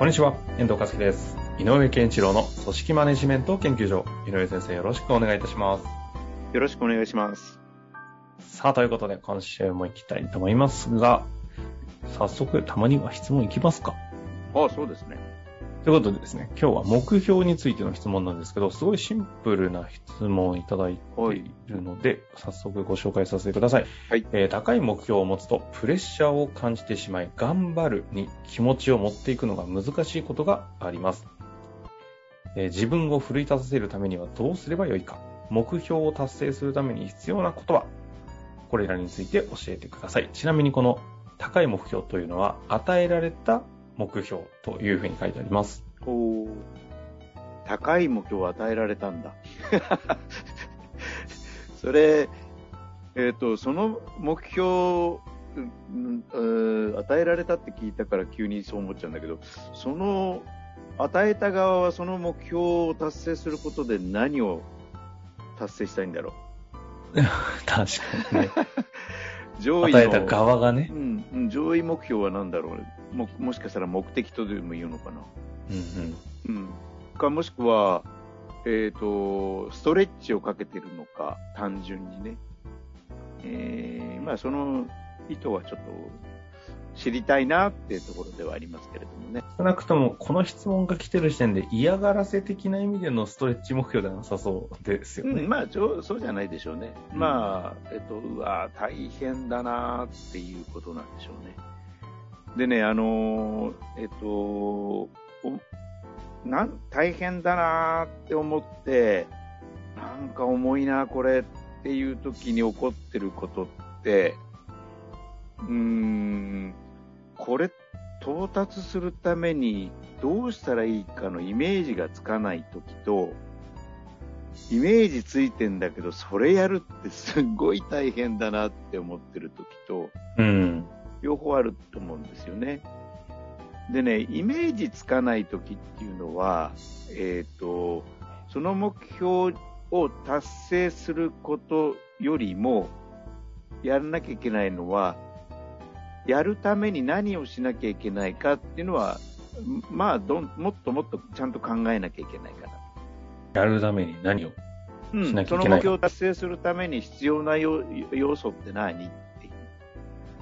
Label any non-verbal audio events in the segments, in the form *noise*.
こんにちは、遠藤和樹です。井上健一郎の組織マネジメント研究所。井上先生、よろしくお願いいたします。よろしくお願いします。さあ、ということで、今週も行きたいと思いますが、早速、たまには質問いきますか？ああ、そうですね。ということでですね、今日は目標についての質問なんですけど、すごいシンプルな質問をいただいているので、早速ご紹介させてください。はいえー高い目標を持つと、プレッシャーを感じてしまい、頑張るに気持ちを持っていくのが難しいことがあります。えー自分を奮い立たせるためにはどうすればよいか目標を達成するために必要なことはこれらについて教えてください。ちなみにこの高い目標というのは、与えられた目標というふうに書いてあります。お高い目標を与えられたんだ。*laughs* それ、えっ、と、その目標、うんうん与えられたって聞いたから急にそう思っちゃうんだけど、その、与えた側はその目標を達成することで何を達成したいんだろ *laughs* 確かにね。う。*laughs* 上位の。与えた側がねう。ん、うん上位目標は何だろうももしかしたら目的とでも言うのかな。うんうん。うん。か、もしくは、えっ、と、ストレッチをかけてるのか、単純にね。えー、まあ、その意図はちょっと知りたいなっていうところではありますけれどもね。少なくとも、この質問が来てる時点で嫌がらせ的な意味でのストレッチ目標ではなさそうですよね。うん、まあちょ、そうじゃないでしょうね。うんまあ、えっと、うわ大変だなっていうことなんでしょうね。でね、あのーえっと、なん大変だなって思って、なんか重いな、これっていう時に起こってることって、うーん、これ到達するためにどうしたらいいかのイメージがつかない時と、イメージついてんだけど、それやるってすっごい大変だなって思ってる時と、うん。両方あると思うんですよね。でね、イメージつかない時っていうのは、えっ、と、その目標を達成することよりも、やらなきゃいけないのは、やるために何をしなきゃいけないかっていうのは、まあどん、もっともっとちゃんと考えなきゃいけないかな。やるために何をうん、しなきゃいけないその目標を達成するために必要な要要素って何？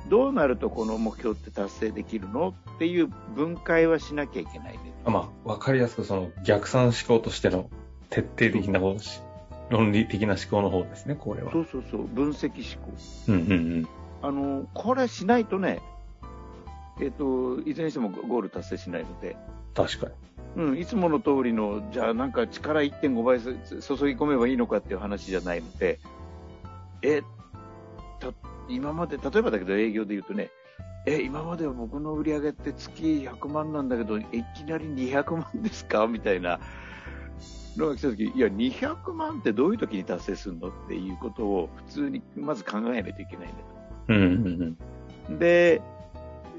どうなるとこの目標って達成できるのっていう分解はしなきゃいけないね。あまあ、わかりやすくその逆算思考としての徹底的な方し論理的な思考の方ですね、これは。そうそうそう、分析思考。うんうんうん。あの、これしないとね、えっ、と、いずれにしてもゴール達成しないので、確かに。うん、いつもの通りの、じゃあなんか力1.5倍す注ぎ込めばいいのかっていう話じゃないので、え、た今まで、例えばだけど営業で言うとね、え、今までは僕の売り上げって月100万なんだけど、いきなり200万ですか？みたいなのが来た時、いや、200万ってどういう時に達成するの？っていうことを普通にまず考えないといけないんだと。うんうんうん。で、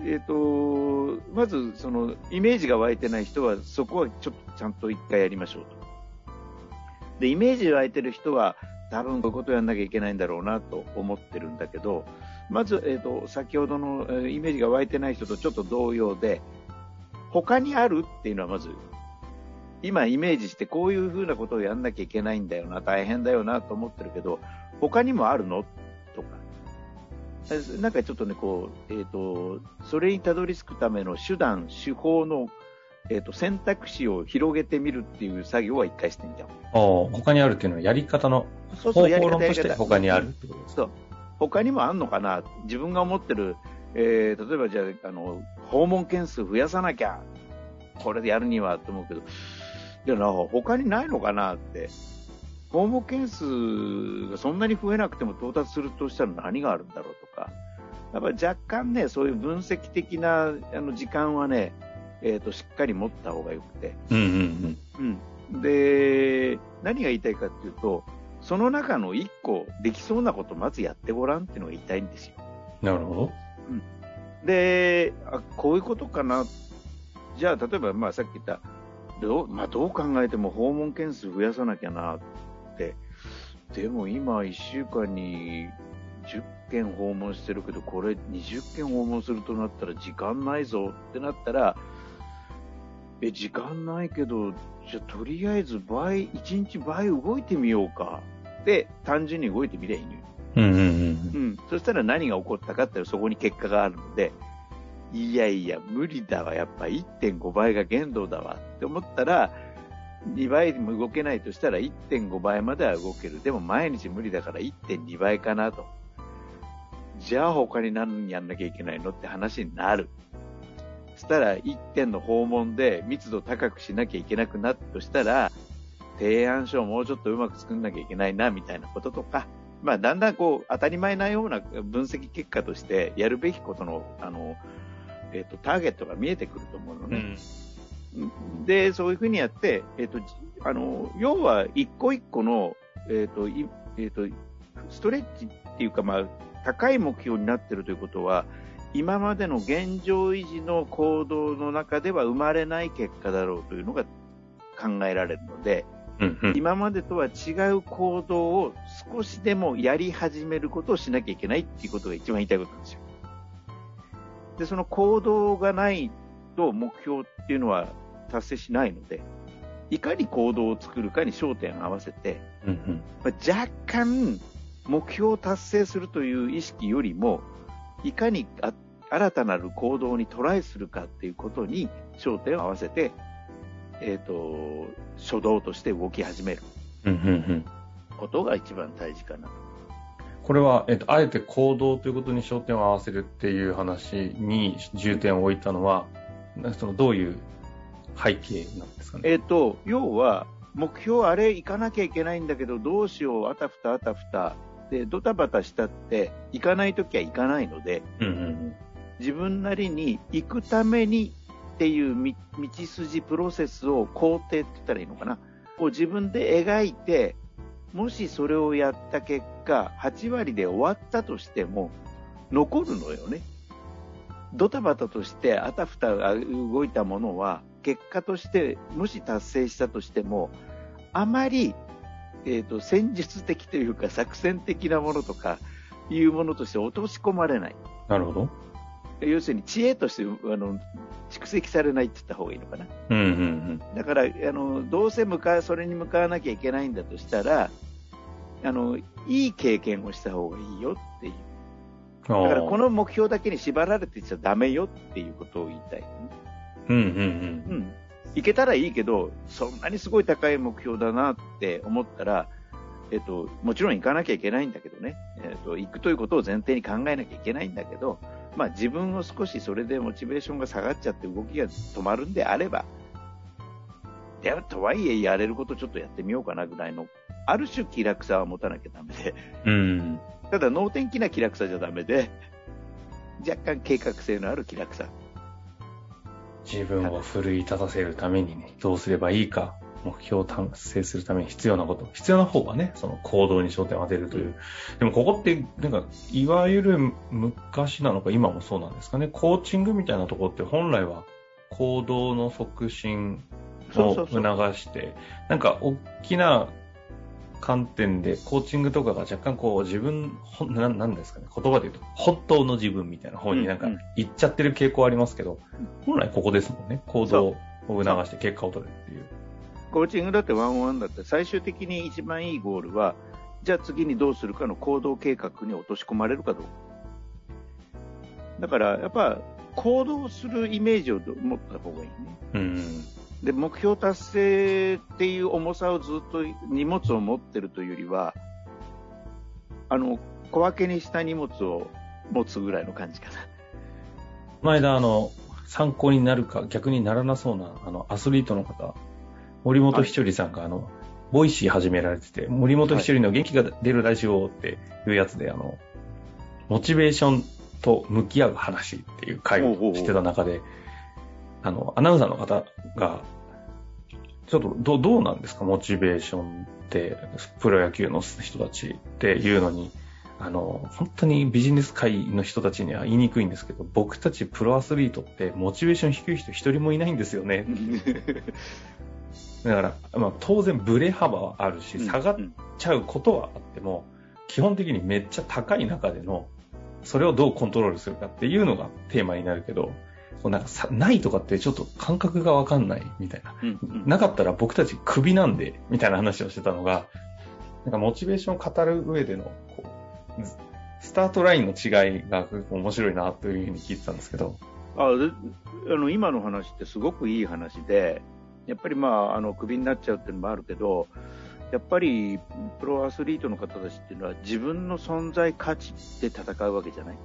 えっ、と、まず、その、イメージが湧いてない人は、そこはちょっとちゃんと一回やりましょうと。で、イメージ湧いてる人は、多分こういうことをやんなきゃいけないんだろうなと思ってるんだけど、まず、えっ、と、先ほどのえイメージが湧いてない人とちょっと同様で、他にあるっていうのはまず、今イメージしてこういうふうなことをやんなきゃいけないんだよな、大変だよなと思ってるけど、他にもあるのとか、なんかちょっとね、こう、えっ、と、それにたどり着くための手段、手法の、えっ、と、選択肢を広げてみるっていう作業は一回してみたああ、他にあるっていうのはやり方の方法論として方。他にあるってことですか？そう。他にもあんのかな？自分が思ってる、えー、例えばじゃあ、あの、訪問件数増やさなきゃ、これでやるにはと思うけど、じゃあな、他にないのかなって。訪問件数がそんなに増えなくても到達するとしたら何があるんだろうとか、やっぱ若干ね、そういう分析的なあの時間はね、えーと、しっかり持った方がよくて、うんうんうん、で何が言いたいかっていうと、その中の1個できそうなことまずやってごらんっていうのが言いたいんですよ。なるほど。うん、であ、こういうことかな、じゃあ例えば、まあ、さっき言ったどう,、まあ、どう考えても訪問件数増やさなきゃなって、でも今、1週間に10件訪問してるけど、これ20件訪問するとなったら時間ないぞってなったら、え、時間ないけど、じゃあとりあえず倍、1日倍動いてみようか。で、単純に動いてみりゃいいのよ。うんうんうん。うん。そしたら何が起こったかってそこに結果があるので、いやいや、無理だわ。やっぱ1.5倍が限度だわって思ったら、2倍も動けないとしたら1.5倍までは動ける。でも毎日無理だから1.2倍かなと。じゃあ他に何やんなきゃいけないのって話になる。したら1点の訪問で密度高くしなきゃいけなくなったとしたら、提案書をもうちょっとうまく作んなきゃいけないな、みたいなこととか、まあ、だんだんこう、当たり前なような分析結果として、やるべきことの、あの、えっ、ー、と、ターゲットが見えてくると思うのね。うん、で、そういうふうにやって、えっ、ー、と、あの、要は、一個一個の、えっ、ー、と、えっ、と、ストレッチっていうか、まあ、高い目標になっているということは、今までの現状維持の行動の中では生まれない結果だろうというのが考えられるので、うんうん、今までとは違う行動を少しでもやり始めることをしなきゃいけないっていうことが一番言いたいことなんですよ。で、その行動がないと目標っていうのは達成しないので、いかに行動を作るかに焦点を合わせて、うんうんまあ、若干目標を達成するという意識よりも、いかに新たなる行動にトライするかっていうことに焦点を合わせて、えっ、ー、と、初動として動き始めることが一番大事かなと。これは、えっ、ー、と、あえて行動ということに焦点を合わせるっていう話に重点を置いたのは、そのどういう背景なんですかね？えっ、ー、と、要は、目標あれ行かなきゃいけないんだけど、どうしよう、あたふたあたふた。で、ドタバタしたって、行かないときは行かないので、うんうんうん自分なりに行くためにっていう道筋プロセスを工程って言ったらいいのかな。を自分で描いて、もしそれをやった結果、8割で終わったとしても、残るのよね。ドタバタとしてあたふた動いたものは、結果として、もし達成したとしても、あまり、えっ、ー、と、戦術的というか作戦的なものとか、いうものとして落とし込まれない。なるほど。要するに知恵としてあの蓄積されないって言った方がいいのかな。うんうんうん、だからあの、どうせ向かそれに向かわなきゃいけないんだとしたらあの、いい経験をした方がいいよっていう。だからこの目標だけに縛られてちゃだめよっていうことを言いたい、ね。うんうんうん。うん。いけたらいいけど、そんなにすごい高い目標だなって思ったら、えっと、もちろん行かなきゃいけないんだけどね、えっと、行くということを前提に考えなきゃいけないんだけど、まあ、自分を少しそれでモチベーションが下がっちゃって動きが止まるんであれば、でとはいえやれることちょっとやってみようかなぐらいの、ある種気楽さは持たなきゃダメで、うん、ただ能天気な気楽さじゃダメで、若干計画性のある気楽さ。自分を奮い立たせるためにね、どうすればいいか目標を達成するために必要なこと。必要な方はね、その行動に焦点を当てるという。でもここって、なんか、いわゆる昔なのか今もそうなんですかね。コーチングみたいなところって本来は行動の促進を促して、なんか大きな観点で、コーチングとかが若干こう自分、ななんですかね、言葉で言うと、本当の自分みたいな方になんか行っちゃってる傾向ありますけど、本来ここですもんね。行動を促して結果を取るっていう。コーチングだってワンワンだって最終的に一番いいゴールは、じゃあ次にどうするかの行動計画に落とし込まれるかどうか。だからやっぱ行動するイメージを持った方がいいね。うん、で目標達成っていう重さをずっと荷物を持ってるというよりは、あの小分けにした荷物を持つぐらいの感じかな。前田あの参考になるか逆にならなそうなあのアスリートの方森本ひちょりさんが、あの、 Voicy 始められてて、森本ひちょりの元気が出るラジオっていうやつで、あの、モチベーションと向き合う話っていう回をしてた中で、あの、アナウンサーの方が、ちょっとどどうなんですか、モチベーションって、プロ野球の人たちっていうのに、あの、本当にビジネス界の人たちには言いにくいんですけど、僕たちプロアスリートってモチベーション低い人一人もいないんですよね。だから、まあ、当然ブレ幅はあるし、下がっちゃうことはあっても、基本的にめっちゃ高い中での、それをどうコントロールするかっていうのがテーマになるけど、なんかさないとかってちょっと感覚がわかんないみたいな、うんうん。なかったら僕たちクビなんで、みたいな話をしてたのが、なんかモチベーションを語る上での、こう、スタートラインの違いが面白いなというふうに聞いてたんですけど。ああの今の話ってすごくいい話で、やっぱりまあ、あの、クビになっちゃうっていうのもあるけど、やっぱりプロアスリートの方たちっていうのは自分の存在価値で戦うわけじゃない。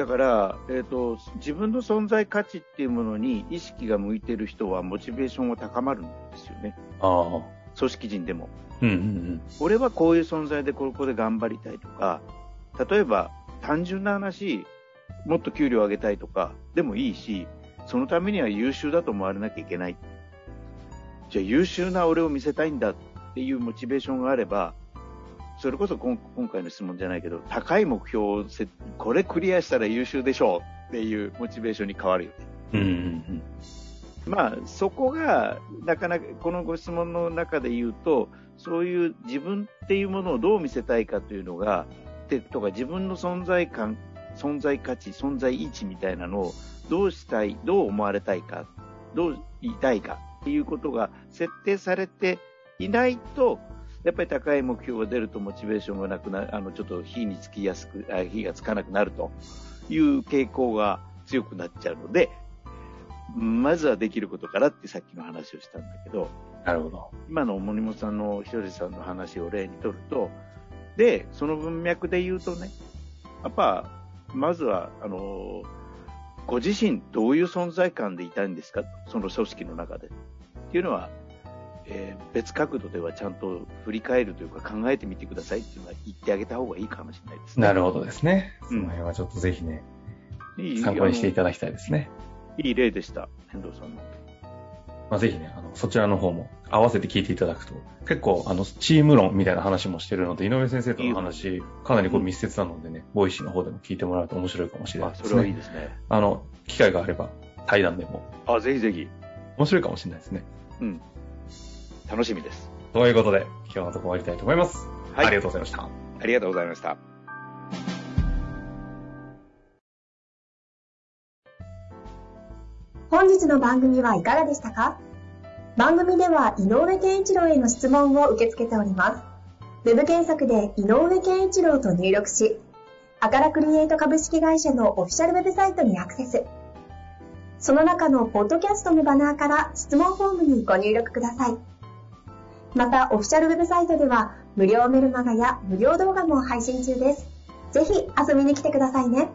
だから、えーと、自分の存在価値っていうものに意識が向いてる人はモチベーションは高まるんですよね。あ組織人でも、うんうんうん。俺はこういう存在でここで頑張りたいとか、例えば単純な話、もっと給料上げたいとかでもいいし、そのためには優秀だと思われなきゃいけない。じゃあ優秀な俺を見せたいんだっていうモチベーションがあれば、それこそ今回の質問じゃないけど、高い目標をこれクリアしたら優秀でしょうっていうモチベーションに変わるよね。うんうんうんまあ、そこが、なかなか、このご質問の中で言うと、そういう自分っていうものをどう見せたいかというのが、でとか自分の存在感、存在価値、存在位置みたいなのをどうしたい、どう思われたいか、どう言いたいかっていうことが設定されていないと、やっぱり高い目標が出るとモチベーションがなくなる、あの、ちょっと火につきやすく、あ火がつかなくなるという傾向が強くなっちゃうので、まずはできることからってさっきの話をしたんだけど、なるほど。今の森本さんのひとりさんの話を例にとると、で、その文脈で言うとね、やっぱ、まずは、あの、ご自身どういう存在感でいたいんですか？その組織の中で。っていうのは、えー、別角度ではちゃんと振り返るというか考えてみてくださいっていうのは言ってあげた方がいいかもしれないですね。なるほどですね。その辺はちょっとぜひね、うん、参考にしていただきたいですね。いい例でした、遠藤さんの。まあ、ぜひね、あの、そちらの方も合わせて聞いていただくと、結構、あの、チーム論みたいな話もしてるので、井上先生との話、かなりこう密接なのでね、 Voicy の方でも聞いてもらうと面白いかもしれないですね。それはいいですね。あの、機会があれば、対談でも。あ、ぜひぜひ。面白いかもしれないですね。うん。楽しみです。ということで、今日のところ終わりたいと思います。はい。ありがとうございました。ありがとうございました。本日の番組はいかがでしたか？番組では井上健一郎への質問を受け付けております。ウェブ検索で井上健一郎と入力し、アカラクリエイト株式会社のオフィシャルウェブサイトにアクセス。その中のポッドキャストのバナーから質問フォームにご入力ください。また、オフィシャルウェブサイトでは、無料メルマガや無料動画も配信中です。ぜひ遊びに来てくださいね。